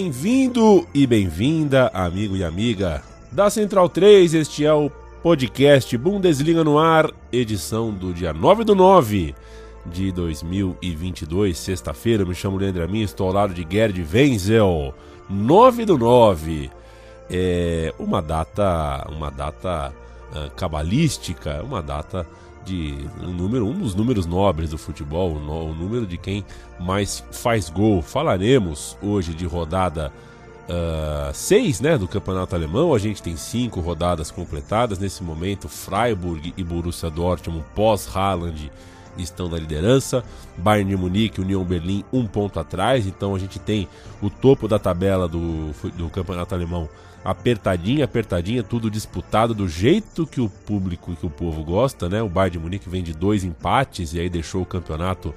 Bem-vindo e bem-vinda, amigo e amiga da Central 3. Este é o podcast Bundesliga no ar, edição do dia 9 do 9 de 2022, sexta-feira. Me chamo Leandro Amin, estou ao lado de Gerd Wenzel. 9 do 9 é uma data, uma data uh, cabalística, uma data de um número, um dos números nobres do futebol, o, número de quem mais faz gol. Falaremos hoje de rodada 6 uh, né, do campeonato alemão. A gente tem cinco rodadas completadas. Nesse momento, Freiburg e Borussia Dortmund, pós-Haaland, estão na liderança. Bayern de Munique União Berlim, um ponto atrás. Então a gente tem o topo da tabela do, do campeonato alemão apertadinha, apertadinha, tudo disputado do jeito que o público que o povo gosta, né? O Bayern de Munique vem de dois empates e aí deixou o campeonato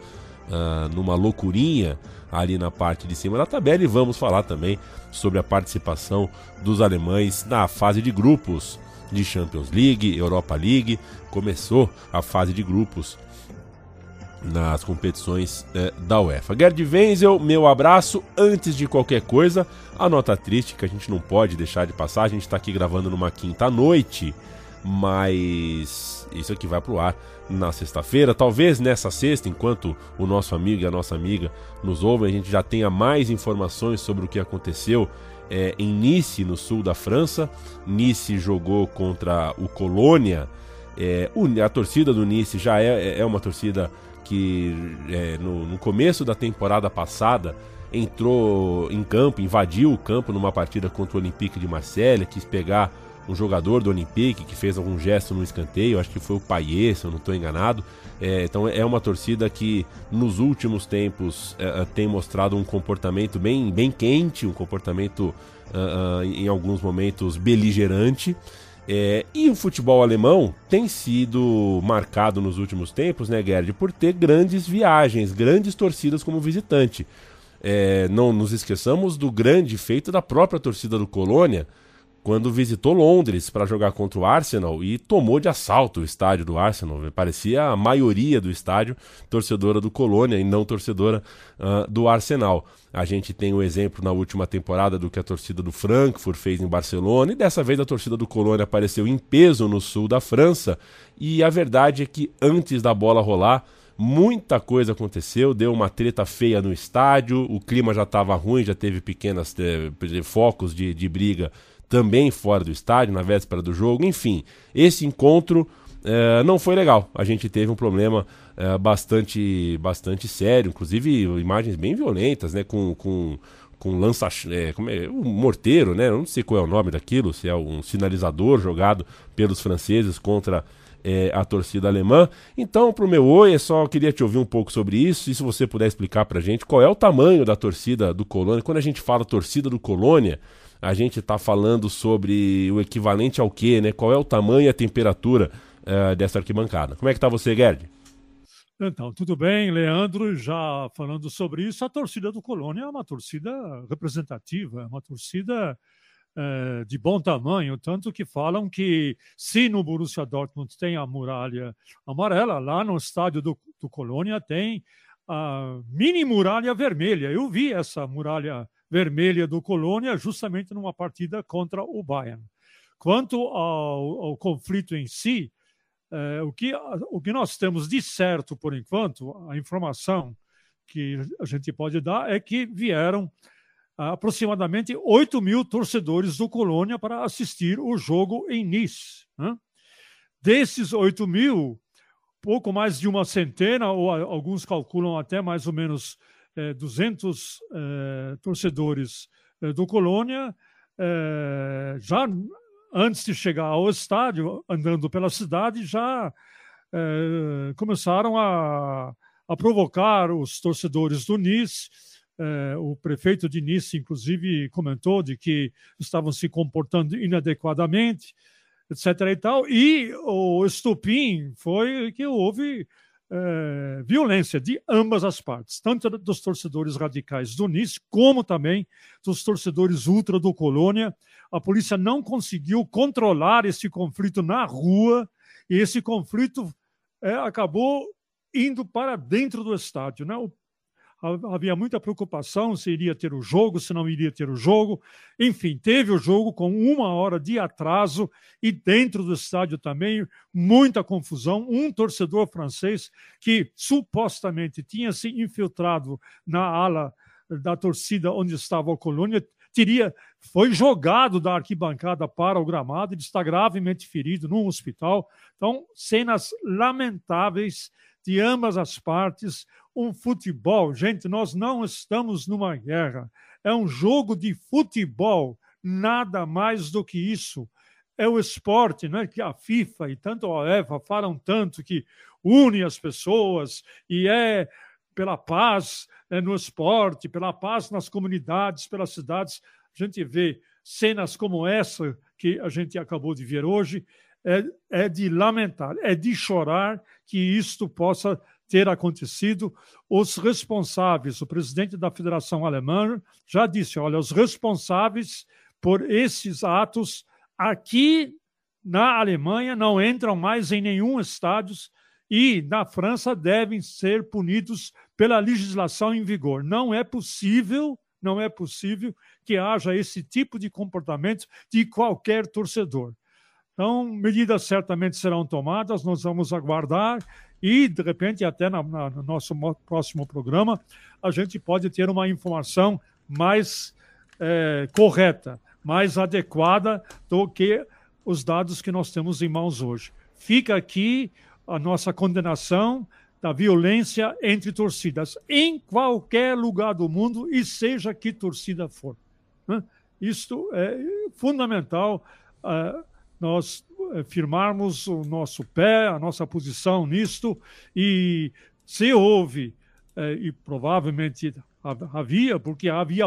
uh, numa loucurinha ali na parte de cima da tabela e vamos falar também sobre a participação dos alemães na fase de grupos de Champions League, Europa League. Começou a fase de grupos nas competições é, da UEFA. Gerd Wenzel, meu abraço. Antes de qualquer coisa, a nota triste que a gente não pode deixar de passar. A gente está aqui gravando numa quinta noite, mas isso aqui vai pro ar na sexta-feira. Talvez nessa sexta, enquanto o nosso amigo e a nossa amiga nos ouvem, a gente já tenha mais informações sobre o que aconteceu é, em Nice, no sul da França. Nice jogou contra o Colônia. É, a torcida do Nice já é, é uma torcida que é, no, no começo da temporada passada entrou em campo, invadiu o campo numa partida contra o Olympique de Marselha, quis pegar um jogador do Olympique que fez algum gesto no escanteio, acho que foi o Paier, se eu não estou enganado. É, então é uma torcida que nos últimos tempos é, é tem mostrado um comportamento bem, bem quente, um comportamento uh, uh, em alguns momentos beligerante. É, e o futebol alemão tem sido marcado nos últimos tempos, né, Gerd, por ter grandes viagens, grandes torcidas como visitante. É, não nos esqueçamos do grande feito da própria torcida do Colônia, quando visitou Londres para jogar contra o Arsenal e tomou de assalto o estádio do Arsenal. Parecia a maioria do estádio torcedora do Colônia e não torcedora uh, do Arsenal. A gente tem o um exemplo na última temporada do que a torcida do Frankfurt fez em Barcelona, e dessa vez a torcida do Colônia apareceu em peso no sul da França. E a verdade é que antes da bola rolar, muita coisa aconteceu, deu uma treta feia no estádio, o clima já estava ruim, já teve pequenos eh, focos de, de briga também fora do estádio, na véspera do jogo. Enfim, esse encontro é, não foi legal. A gente teve um problema é, bastante, bastante sério, inclusive imagens bem violentas, né? Com, com, com lança. É, como é, um morteiro, né? Eu não sei qual é o nome daquilo, se é um sinalizador jogado pelos franceses contra. É, a torcida alemã. Então, para o meu oi, é só queria te ouvir um pouco sobre isso. E se você puder explicar para gente qual é o tamanho da torcida do Colônia. Quando a gente fala torcida do Colônia, a gente está falando sobre o equivalente ao quê, né? Qual é o tamanho e a temperatura uh, dessa arquibancada? Como é que está você, Gerd? Então, tudo bem, Leandro, já falando sobre isso, a torcida do Colônia é uma torcida representativa, é uma torcida é, de bom tamanho, tanto que falam que se no Borussia Dortmund tem a muralha amarela, lá no estádio do, do Colônia tem a mini muralha vermelha. Eu vi essa muralha vermelha do Colônia, justamente numa partida contra o Bayern. Quanto ao, ao conflito em si, é, o, que, o que nós temos de certo por enquanto, a informação que a gente pode dar é que vieram aproximadamente 8 mil torcedores do Colônia para assistir o jogo em Nice. Né? Desses 8 mil, pouco mais de uma centena, ou alguns calculam até mais ou menos é, 200 é, torcedores é, do Colônia, já antes de chegar ao estádio, andando pela cidade, já começaram a, a provocar os torcedores do Nice. O prefeito de Nice, inclusive, comentou de que estavam se comportando inadequadamente, etc. E, tal. e o estupim foi que houve é, violência de ambas as partes, tanto dos torcedores radicais do Nice, como também dos torcedores ultra do Colônia. A polícia não conseguiu controlar esse conflito na rua, e esse conflito é, acabou indo para dentro do estádio. Né? O havia muita preocupação se iria ter o jogo, se não iria ter o jogo. Enfim, teve o jogo com uma hora de atraso e dentro do estádio também muita confusão. Um torcedor francês que supostamente tinha se infiltrado na ala da torcida onde estava o Colônia teria foi jogado da arquibancada para o gramado, ele está gravemente ferido num hospital. Então, cenas lamentáveis de ambas as partes. Um futebol, gente, nós não estamos numa guerra. É um jogo de futebol, nada mais do que isso. É o esporte, né, que a FIFA e tanto a UEFA falam tanto que une as pessoas e é pela paz é, no esporte, pela paz nas comunidades, pelas cidades. A gente vê cenas como essa que a gente acabou de ver hoje é, é de lamentar, é de chorar que isto possa ter acontecido. Os responsáveis, o presidente da Federação Alemã já disse: olha, os responsáveis por esses atos aqui na Alemanha não entram mais em nenhum estádio e na França devem ser punidos pela legislação em vigor. Não é possível, não é possível que haja esse tipo de comportamento de qualquer torcedor. Então, medidas certamente serão tomadas, nós vamos aguardar e, de repente, até na, na, no nosso próximo programa, a gente pode ter uma informação mais é, correta, mais adequada do que os dados que nós temos em mãos hoje. Fica aqui a nossa condenação da violência entre torcidas, em qualquer lugar do mundo e seja que torcida for. Né? Isto é fundamental. Uh, nós eh, firmarmos o nosso pé, a nossa posição nisto, e se houve, eh, e provavelmente havia, porque havia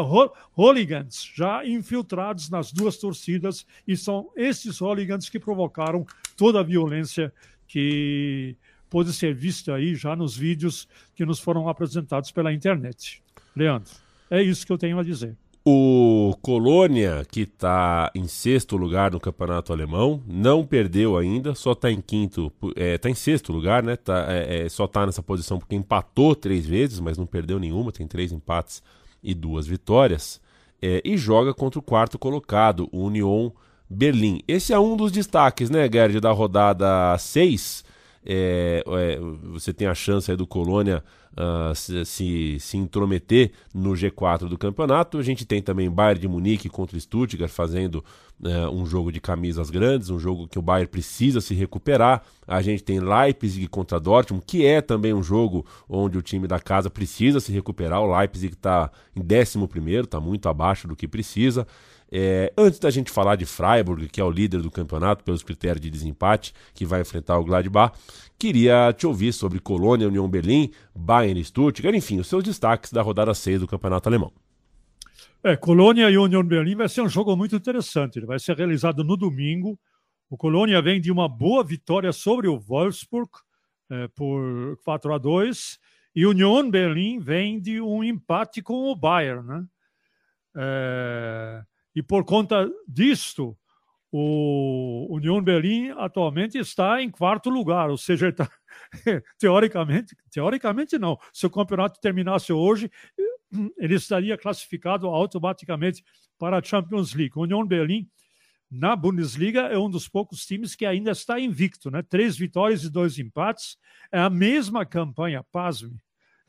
hooligans já infiltrados nas duas torcidas, e são esses hooligans que provocaram toda a violência que pode ser vista aí já nos vídeos que nos foram apresentados pela internet. Leandro, é isso que eu tenho a dizer. O Colônia, que está em sexto lugar no campeonato alemão, não perdeu ainda, só está em quinto, está é, tá em sexto lugar, né? Tá, é, é, só está nessa posição porque empatou três vezes, mas não perdeu nenhuma, tem três empates e duas vitórias. É, e joga contra o quarto colocado, o Union Berlim. Esse é um dos destaques, né, Gerd, da rodada 6. É, é, você tem a chance aí do Colônia uh, se, se, se, intrometer no G4 do campeonato. A gente tem também Bayern de Munique contra Stuttgart fazendo uh, um jogo de camisas grandes, um jogo que o Bayern precisa se recuperar. A gente tem Leipzig contra Dortmund, que é também um jogo onde o time da casa precisa se recuperar. O Leipzig está em 11, está muito abaixo do que precisa. É, antes da gente falar de Freiburg, que é o líder do campeonato pelos critérios de desempate, que vai enfrentar o Gladbach, queria te ouvir sobre Colônia, União Berlim, Bayern Stuttgart, enfim, os seus destaques da rodada 6 do campeonato alemão. É, Colônia e União Berlim vai ser um jogo muito interessante. Ele vai ser realizado no domingo. O Colônia vem de uma boa vitória sobre o Wolfsburg é, por 4 a 2 e União Berlim vem de um empate com o Bayern, né? É, e por conta disto, o União Berlim atualmente está em quarto lugar, ou seja, está, teoricamente, teoricamente não. Se o campeonato terminasse hoje, ele estaria classificado automaticamente para a Champions League. O União Berlim na Bundesliga é um dos poucos times que ainda está invicto, né? Três vitórias e dois empates. É a mesma campanha, pasme.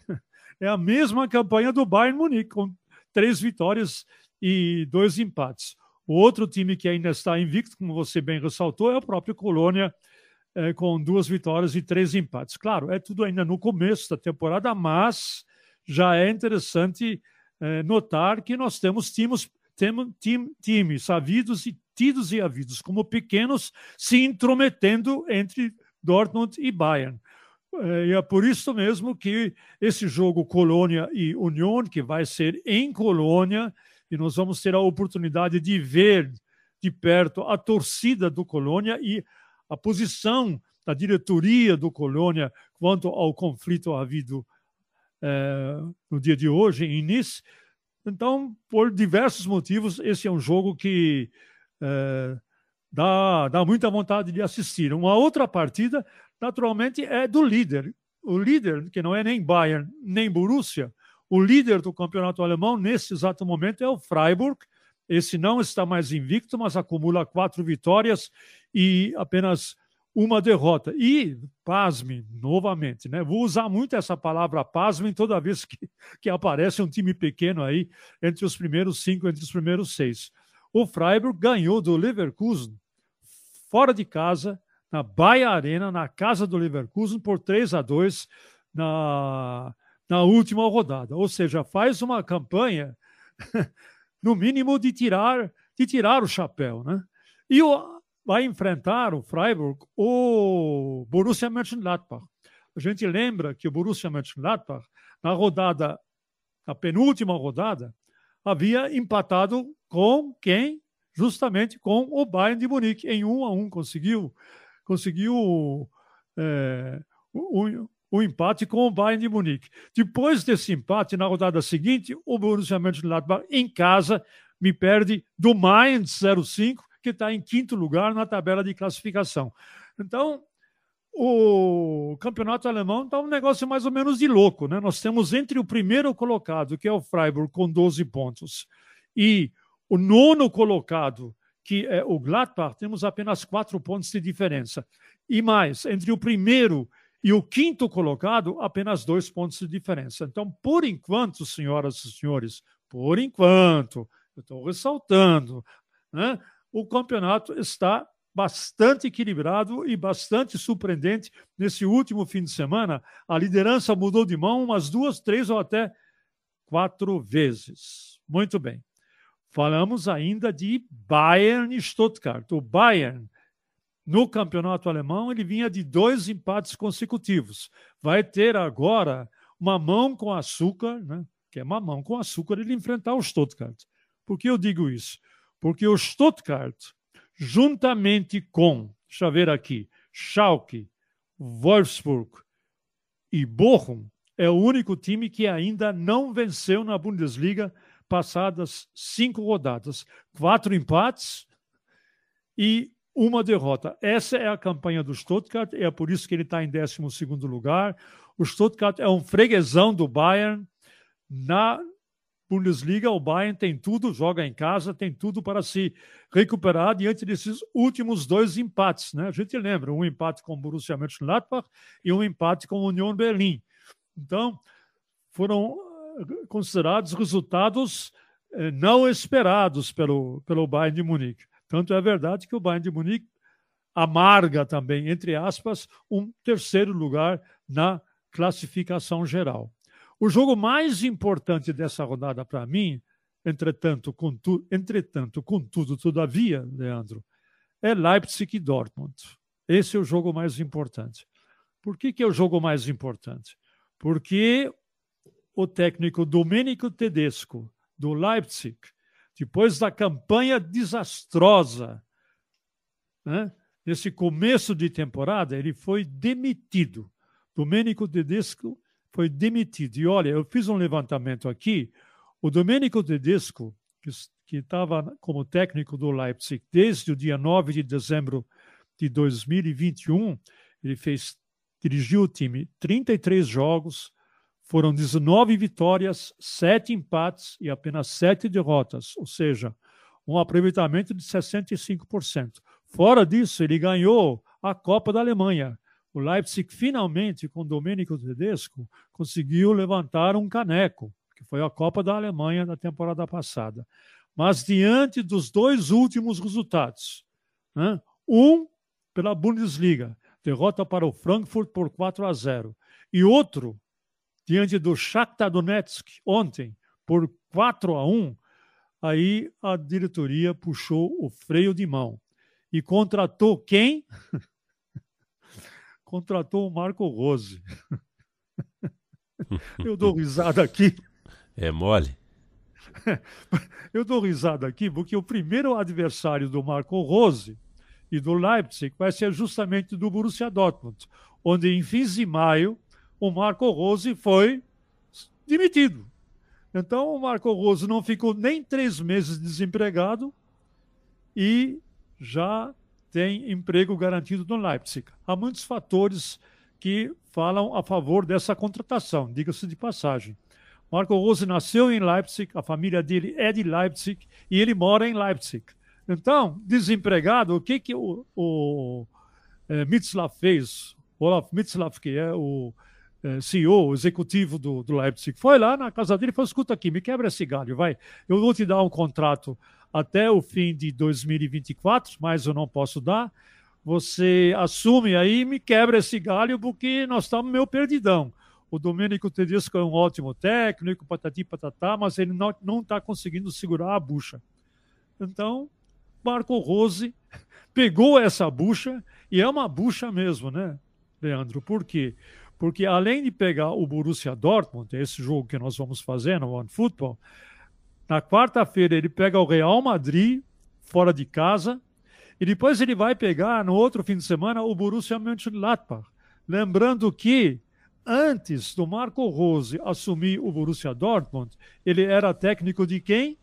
É a mesma campanha do Bayern Munique, com três vitórias e dois empates. O outro time que ainda está invicto, como você bem ressaltou, é o próprio Colônia, é, com duas vitórias e três empates. Claro, é tudo ainda no começo da temporada, mas já é interessante é, notar que nós temos times, temos tim, times havidos e tidos e havidos como pequenos se intrometendo entre Dortmund e Bayern. É, e é por isso mesmo que esse jogo Colônia e União, que vai ser em Colônia, e nós vamos ter a oportunidade de ver de perto a torcida do Colônia e a posição da diretoria do Colônia quanto ao conflito havido é, no dia de hoje em Nice. Então, por diversos motivos, esse é um jogo que é, dá, dá muita vontade de assistir. Uma outra partida, naturalmente, é do líder. O líder, que não é nem Bayern nem Borussia, o líder do campeonato alemão nesse exato momento é o Freiburg. Esse não está mais invicto, mas acumula quatro vitórias e apenas uma derrota. E, pasme, novamente, né? Vou usar muito essa palavra pasme toda vez que, que aparece um time pequeno aí entre os primeiros cinco, entre os primeiros seis. O Freiburg ganhou do Leverkusen fora de casa, na Baia Arena, na casa do Leverkusen, por 3 a 2 na, na última rodada. Ou seja, faz uma campanha, no mínimo, de tirar, de tirar o chapéu. Né? E o, vai enfrentar o Freiburg o Borussia Mönchengladbach. A gente lembra que o Borussia Mönchengladbach, na rodada, na penúltima rodada, havia empatado com quem? Justamente com o Bayern de Munique. Em um a um conseguiu, conseguiu é, o, o empate com o Bayern de Munique. Depois desse empate, na rodada seguinte, o Borussia Mönchengladbach, em casa, me perde do Mainz 05 que está em quinto lugar na tabela de classificação. Então, o campeonato alemão está um negócio mais ou menos de louco. Né? Nós temos entre o primeiro colocado, que é o Freiburg, com 12 pontos, e o nono colocado, que é o Gladbach, temos apenas quatro pontos de diferença. E mais, entre o primeiro e o quinto colocado, apenas dois pontos de diferença. Então, por enquanto, senhoras e senhores, por enquanto, eu estou ressaltando, né? o campeonato está bastante equilibrado e bastante surpreendente nesse último fim de semana. A liderança mudou de mão umas duas, três ou até quatro vezes. Muito bem. Falamos ainda de Bayern e Stuttgart. O Bayern, no campeonato alemão, ele vinha de dois empates consecutivos. Vai ter agora uma mão com açúcar, né? que é uma mão com açúcar, ele enfrentar o Stuttgart. Por que eu digo isso? porque o Stuttgart, juntamente com, deixa eu ver aqui, Schalke, Wolfsburg e Bochum, é o único time que ainda não venceu na Bundesliga passadas cinco rodadas. Quatro empates e uma derrota. Essa é a campanha do Stuttgart, é por isso que ele está em 12 lugar. O Stuttgart é um freguesão do Bayern na Bundesliga, o Bayern tem tudo, joga em casa, tem tudo para se recuperar diante desses últimos dois empates. Né? A gente lembra, um empate com o Borussia Mönchengladbach e um empate com o Union Berlim. Então, foram eh, considerados resultados eh, não esperados pelo, pelo Bayern de Munique. Tanto é verdade que o Bayern de Munique amarga também, entre aspas, um terceiro lugar na classificação geral. O jogo mais importante dessa rodada para mim, entretanto, contudo, entretanto, contudo, todavia, Leandro, é Leipzig e Dortmund. Esse é o jogo mais importante. Por que, que é o jogo mais importante? Porque o técnico Domenico Tedesco, do Leipzig, depois da campanha desastrosa, né, nesse começo de temporada, ele foi demitido. Domenico Tedesco foi demitido. E olha, eu fiz um levantamento aqui. O Domenico Tedesco, que estava como técnico do Leipzig desde o dia 9 de dezembro de 2021, ele fez, dirigiu o time 33 jogos, foram 19 vitórias, 7 empates e apenas 7 derrotas, ou seja, um aproveitamento de 65%. Fora disso, ele ganhou a Copa da Alemanha, o Leipzig finalmente, com Domenico Tedesco, conseguiu levantar um caneco, que foi a Copa da Alemanha da temporada passada. Mas diante dos dois últimos resultados, né, um pela Bundesliga, derrota para o Frankfurt por 4 a 0, e outro diante do Shakhtar Donetsk ontem por 4 a 1, aí a diretoria puxou o freio de mão e contratou quem? contratou o Marco Rose. Eu dou risada aqui. É mole? Eu dou risada aqui porque o primeiro adversário do Marco Rose e do Leipzig vai ser justamente do Borussia Dortmund, onde em fins de maio o Marco Rose foi demitido. Então o Marco Rose não ficou nem três meses desempregado e já tem emprego garantido no Leipzig. Há muitos fatores que falam a favor dessa contratação, diga-se de passagem. Marco Rose nasceu em Leipzig, a família dele é de Leipzig e ele mora em Leipzig. Então, desempregado, o que, que o, o é, Mitzlaff fez? Olaf Mitzlaff, que é o CEO, executivo do, do Leipzig, foi lá na casa dele e falou: escuta aqui, me quebra esse galho, vai. Eu vou te dar um contrato até o fim de 2024, mas eu não posso dar. Você assume aí e me quebra esse galho, porque nós estamos meio perdidão. O Domênico Tedesco é um ótimo técnico, patati patatá, mas ele não está conseguindo segurar a bucha. Então, Marco Rose pegou essa bucha, e é uma bucha mesmo, né, Leandro? Por quê? Porque além de pegar o Borussia Dortmund, esse jogo que nós vamos fazer no One Football, na quarta-feira ele pega o Real Madrid, fora de casa, e depois ele vai pegar, no outro fim de semana, o Borussia Mönchengladbach. Lembrando que antes do Marco Rose assumir o Borussia Dortmund, ele era técnico de quem?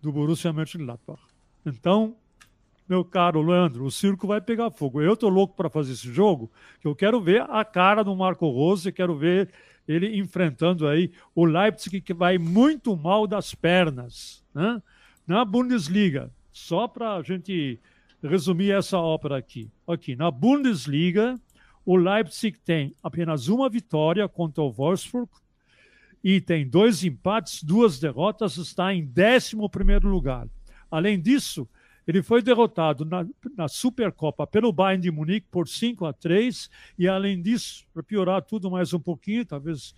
Do Borussia Mönchengladbach. Então, meu caro Leandro, o circo vai pegar fogo. Eu tô louco para fazer esse jogo, que eu quero ver a cara do Marco Rose, quero ver ele enfrentando aí o Leipzig que vai muito mal das pernas, né? Na Bundesliga, só para a gente resumir essa ópera aqui. Aqui, na Bundesliga, o Leipzig tem apenas uma vitória contra o Wolfsburg e tem dois empates, duas derrotas, está em 11 lugar. Além disso, ele foi derrotado na, na, Supercopa pelo Bayern de Munique por 5 a 3 e além disso, para piorar tudo mais um pouquinho, talvez,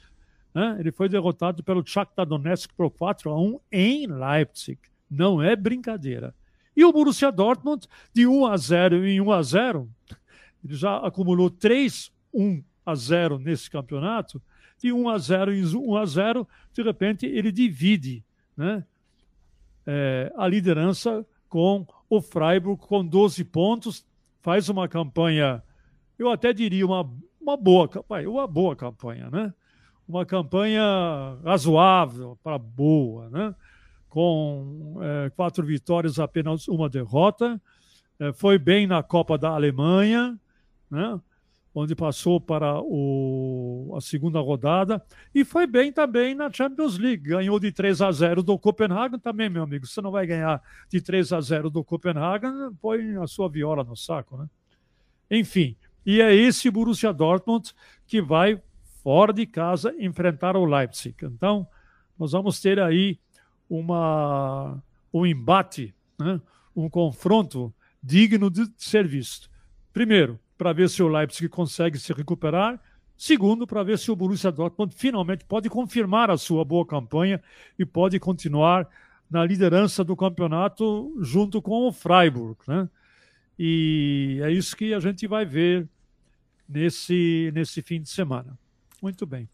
né, ele foi derrotado pelo Shakhtar Donetsk por 4 a 1 em Leipzig. Não é brincadeira. E o Borussia Dortmund de 1 a 0 em 1 a 0 ele já acumulou 3 1 a 0 nesse campeonato. De 1 a 0 em 1 a 0, de repente ele divide né, é, a liderança com o Freiburg com 12 pontos, faz uma campanha, eu até diria uma, uma boa campanha, uma boa campanha, né? Uma campanha razoável para boa, né? Com é, quatro vitórias, apenas uma derrota. É, foi bem na Copa da Alemanha, né? Onde passou para o, a segunda rodada e foi bem também na Champions League. Ganhou de 3 a 0 do Copenhagen também, meu amigo. Você não vai ganhar de 3 a 0 do Copenhagen, põe a sua viola no saco, né? Enfim, e é esse Borussia Dortmund que vai fora de casa enfrentar o Leipzig. Então, nós vamos ter aí uma um embate, né? um confronto digno de ser visto. Primeiro, para ver se o Leipzig consegue se recuperar. Segundo, para ver se o Borussia Dortmund finalmente pode confirmar a sua boa campanha e pode continuar na liderança do campeonato junto com o Freiburg. Né? E é isso que a gente vai ver nesse, nesse fim de semana. Muito bem.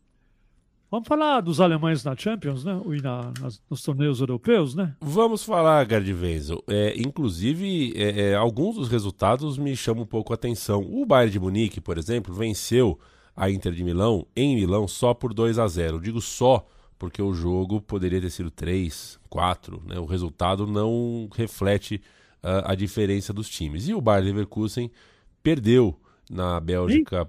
Vamos falar dos alemães na Champions, né? E na, nas, nos torneios europeus, né? Vamos falar, Gerd Wenzel. É, inclusive, é, é, alguns dos resultados me chamam um pouco a atenção. O Bayern de Munique, por exemplo, venceu a Inter de Milão em Milão só por 2 a 0. Digo só porque o jogo poderia ter sido 3, 4. Né? O resultado não reflete uh, a diferença dos times. E o Bayern Leverkusen perdeu na Bélgica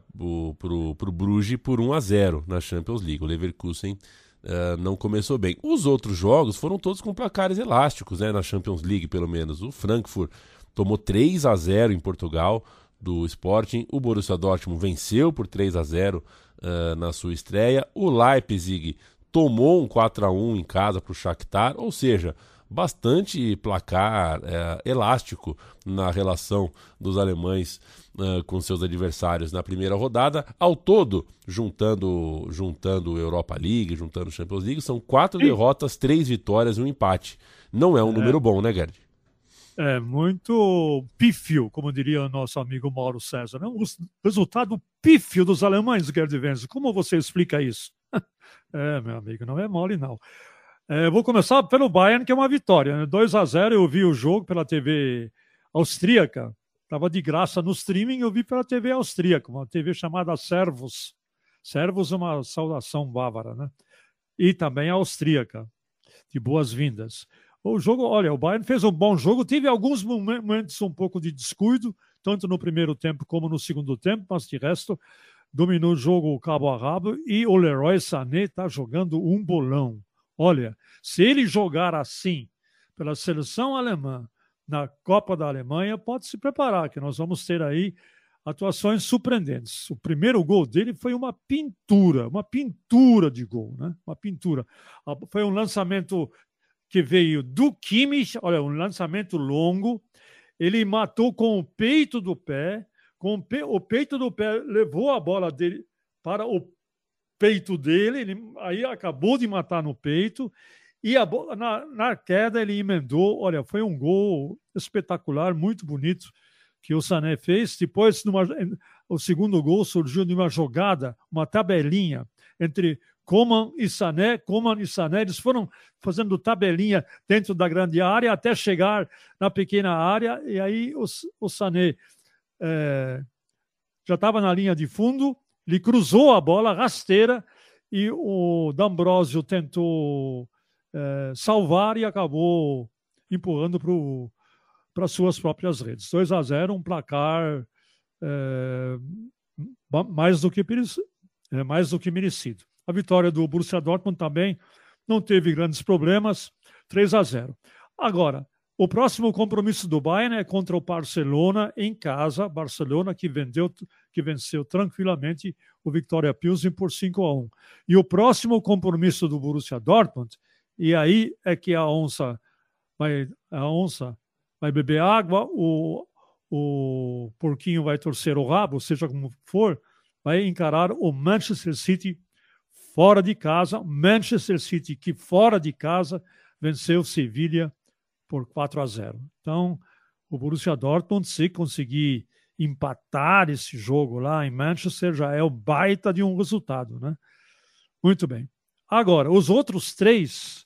para o Bruges por 1 a 0 na Champions League. O Leverkusen uh, não começou bem. Os outros jogos foram todos com placares elásticos, né, na Champions League, pelo menos. O Frankfurt tomou 3 a 0 em Portugal do Sporting. O Borussia Dortmund venceu por 3 a 0 uh, ah, na sua estreia. O Leipzig tomou um 4 a 1 em casa para o Shakhtar, ou seja, bastante placar é, elástico na relação dos alemães uh, com seus adversários na primeira rodada. Ao todo, juntando juntando Europa League, juntando Champions League, são quatro Sim. derrotas, três vitórias e um empate. Não é um é. número bom, né, Gerd? É muito pífio, como diria o nosso amigo Mauro César. Né? Um resultado pífio dos alemães, Gerd Wenzel. Como você explica isso? é, meu amigo, não é mole, não. É, vou começar pelo Bayern, que é uma vitória. Né? 2 a 0 eu vi o jogo pela TV austríaca. Estava de graça no streaming, eu vi pela TV austríaca, uma TV chamada Servos. Servos é uma saudação bávara, né? E também austríaca, de boas-vindas. O jogo, olha, o Bayern fez um bom jogo, teve alguns momentos um pouco de descuido, tanto no primeiro tempo como no segundo tempo, mas de resto dominou o jogo cabo a rabo e o Leroy Sané está jogando um bolão. Olha, se ele jogar assim pela seleção alemã na Copa da Alemanha, pode se preparar, que nós vamos ter aí atuações surpreendentes. O primeiro gol dele foi uma pintura, uma pintura de gol, né? Uma pintura. Foi um lançamento que veio do Kimmich, olha, um lançamento longo. Ele matou com o peito do pé, com o peito do pé levou a bola dele para o peito dele, ele aí acabou de matar no peito, e a, na, na queda ele emendou. Olha, foi um gol espetacular, muito bonito, que o Sané fez. Depois, numa, o segundo gol surgiu de uma jogada, uma tabelinha entre Coman e Sané. Coman e Sané, eles foram fazendo tabelinha dentro da grande área até chegar na pequena área, e aí o, o Sané é, já estava na linha de fundo, ele cruzou a bola rasteira e o D'Ambrosio tentou é, salvar e acabou empurrando para suas próprias redes. 2 a 0, um placar é, mais, do que, é, mais do que merecido. A vitória do Borussia Dortmund também não teve grandes problemas, 3 a 0. Agora, o próximo compromisso do Bayern é contra o Barcelona em casa. Barcelona que, vendeu, que venceu tranquilamente o Victoria Pilsen por 5 a 1. E o próximo compromisso do Borussia Dortmund, e aí é que a onça vai, a onça vai beber água, o, o porquinho vai torcer o rabo, seja como for, vai encarar o Manchester City fora de casa. Manchester City que fora de casa venceu Sevilha por 4 a 0. Então, o Borussia Dortmund, se conseguir empatar esse jogo lá em Manchester, já é o baita de um resultado, né? Muito bem. Agora, os outros três,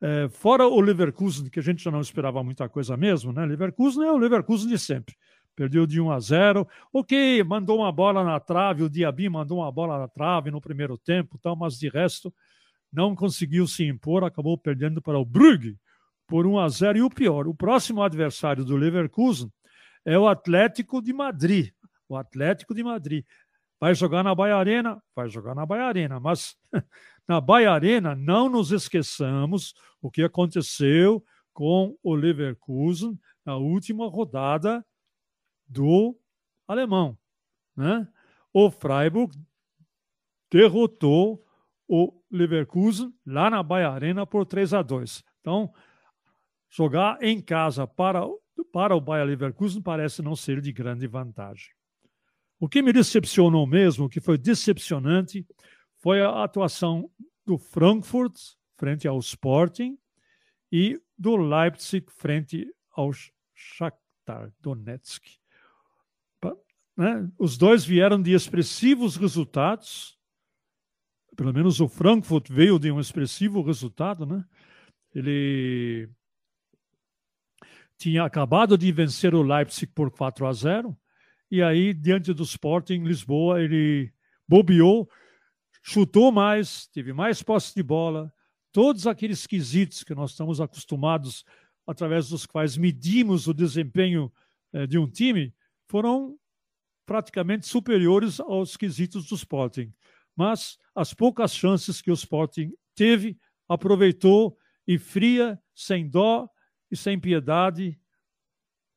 é, fora o Leverkusen, que a gente já não esperava muita coisa mesmo, né? Leverkusen é o Leverkusen de sempre. Perdeu de 1 a 0. Ok, mandou uma bola na trave, o Diaby mandou uma bola na trave no primeiro tempo, tal, mas de resto não conseguiu se impor, acabou perdendo para o Brugge por 1 a 0. E o pior, o próximo adversário do Leverkusen é o Atlético de Madrid. O Atlético de Madrid. Vai jogar na Bahia Arena? Vai jogar na Bahia Arena, mas na Bahia Arena não nos esqueçamos o que aconteceu com o Leverkusen na última rodada do alemão. Né? O Freiburg derrotou o Leverkusen lá na Bahia Arena por 3 a 2. Então, jogar em casa para, para o Bayer Leverkusen parece não ser de grande vantagem. O que me decepcionou mesmo, o que foi decepcionante, foi a atuação do Frankfurt frente ao Sporting e do Leipzig frente ao Shakhtar Donetsk. Né? Os dois vieram de expressivos resultados, pelo menos o Frankfurt veio de um expressivo resultado, né? Ele tinha acabado de vencer o Leipzig por 4 a 0 e aí diante do Sporting Lisboa ele bobeou, chutou mais, teve mais posse de bola, todos aqueles quesitos que nós estamos acostumados através dos quais medimos o desempenho eh, de um time foram praticamente superiores aos quesitos do Sporting. Mas as poucas chances que o Sporting teve, aproveitou e fria, sem dó, e sem piedade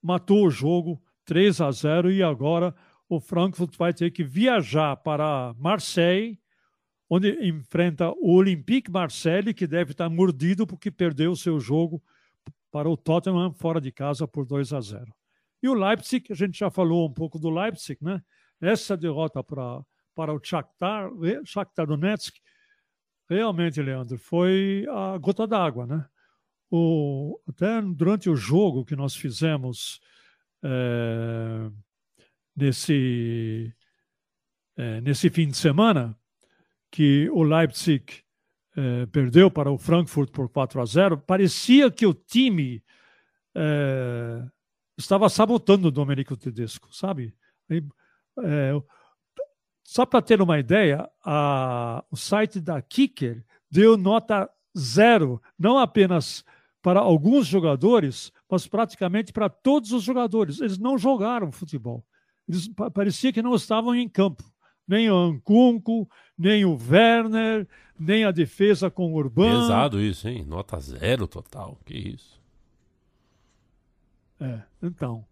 matou o jogo 3 a 0 e agora o Frankfurt vai ter que viajar para Marseille, onde enfrenta o Olympique Marseille, que deve estar mordido porque perdeu o seu jogo para o Tottenham fora de casa por 2 a 0. E o Leipzig, a gente já falou um pouco do Leipzig, né? Essa derrota para, para o Shakhtar, Shakhtar Donetsk, realmente, Leandro, foi a gota d'água, né? O, até durante o jogo que nós fizemos é, nesse, é, nesse fim de semana, que o Leipzig é, perdeu para o Frankfurt por 4 a 0, parecia que o time é, estava sabotando o Domenico Tedesco, sabe? É, só para ter uma ideia, a, o site da Kicker deu nota zero, não apenas para alguns jogadores, mas praticamente para todos os jogadores. Eles não jogaram futebol. Eles parecia que não estavam em campo. Nem o Ankunku, nem o Werner, nem a defesa com o Urban. Pesado isso, hein? Nota zero total. Que isso. É, então,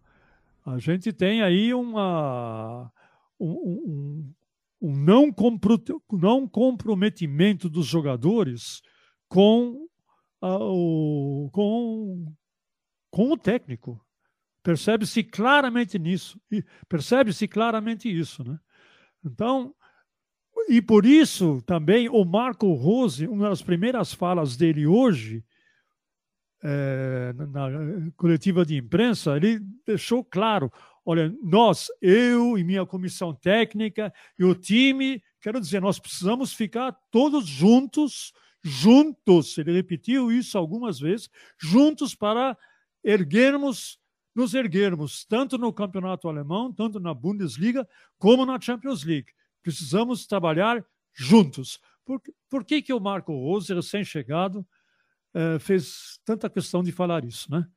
a gente tem aí uma, um, um, um não, compro, não comprometimento dos jogadores com, a, o, com, com o técnico. Percebe-se claramente nisso. Percebe-se claramente isso, né? Então, e por isso também o Marco Rose, uma das primeiras falas dele hoje, é, na coletiva de imprensa, ele deixou claro: olha, nós, eu e minha comissão técnica e o time, quero dizer, nós precisamos ficar todos juntos, juntos, ele repetiu isso algumas vezes, juntos para erguermos, nos erguermos, tanto no campeonato alemão, tanto na Bundesliga, como na Champions League. Precisamos trabalhar juntos. Por, por que, que o Marco Rose, recém-chegado, é, fez tanta questão de falar isso, né?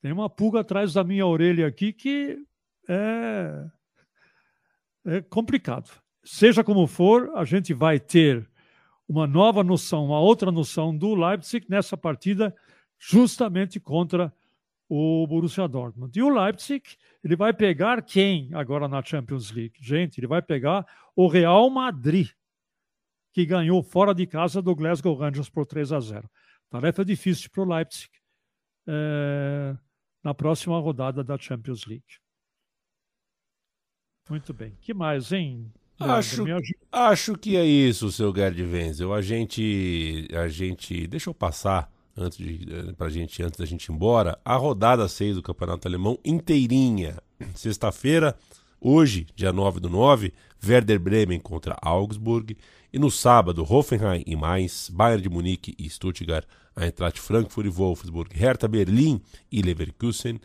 Tem uma pulga atrás da minha orelha aqui que é, é complicado. Seja como for, a gente vai ter uma nova noção, uma outra noção do Leipzig nessa partida, justamente contra o Borussia Dortmund. E o Leipzig, ele vai pegar quem agora na Champions League? Gente, ele vai pegar o Real Madrid, que ganhou fora de casa do Glasgow Rangers por 3 a 0. Tarefa difícil para o Leipzig é, na próxima rodada da Champions League. Muito bem. que mais, hein? Acho, acho que é isso, seu Gerd Wenzel. A gente, a gente. Deixa eu passar antes de, eh, pra gente, antes da gente ir embora. A rodada 6 do Campeonato Alemão inteirinha. Sexta-feira, hoje, dia 9 do 9, Werder Bremen contra Augsburg. E no sábado, Hoffenheim e Mainz, Bayern de Munique e Stuttgart, Eintracht Frankfurt e Wolfsburg, Hertha Berlim e Leverkusen,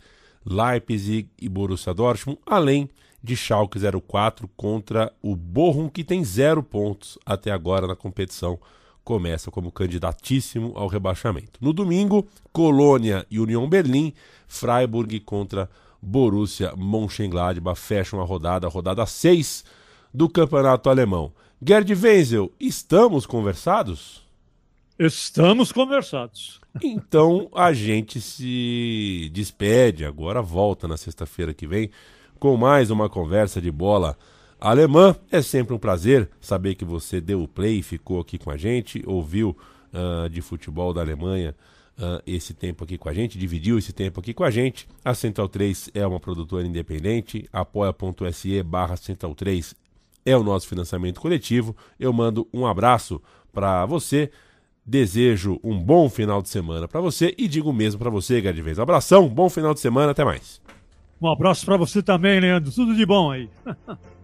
Leipzig e Borussia Dortmund, além de Schalke 04 contra o Bochum, que tem zero pontos até agora na competição. Começa como candidatíssimo ao rebaixamento. No domingo, Colônia e União Berlim, Freiburg contra Borussia Mönchengladbach fecham a rodada, a rodada 6 do Campeonato Alemão. Gerd Wenzel, estamos conversados? Estamos conversados. Então a gente se despede agora, volta na sexta-feira que vem com mais uma conversa de bola alemã. É sempre um prazer saber que você deu o play, ficou aqui com a gente, ouviu uh, de futebol da Alemanha uh, esse tempo aqui com a gente, dividiu esse tempo aqui com a gente. A Central 3 é uma produtora independente, apoia.se barra Central 3 é o nosso financiamento coletivo. Eu mando um abraço para você. Desejo um bom final de semana para você e digo mesmo para você, Gerd Vez. Abração, bom final de semana, até mais. Um abraço para você também, Leandro. Tudo de bom aí.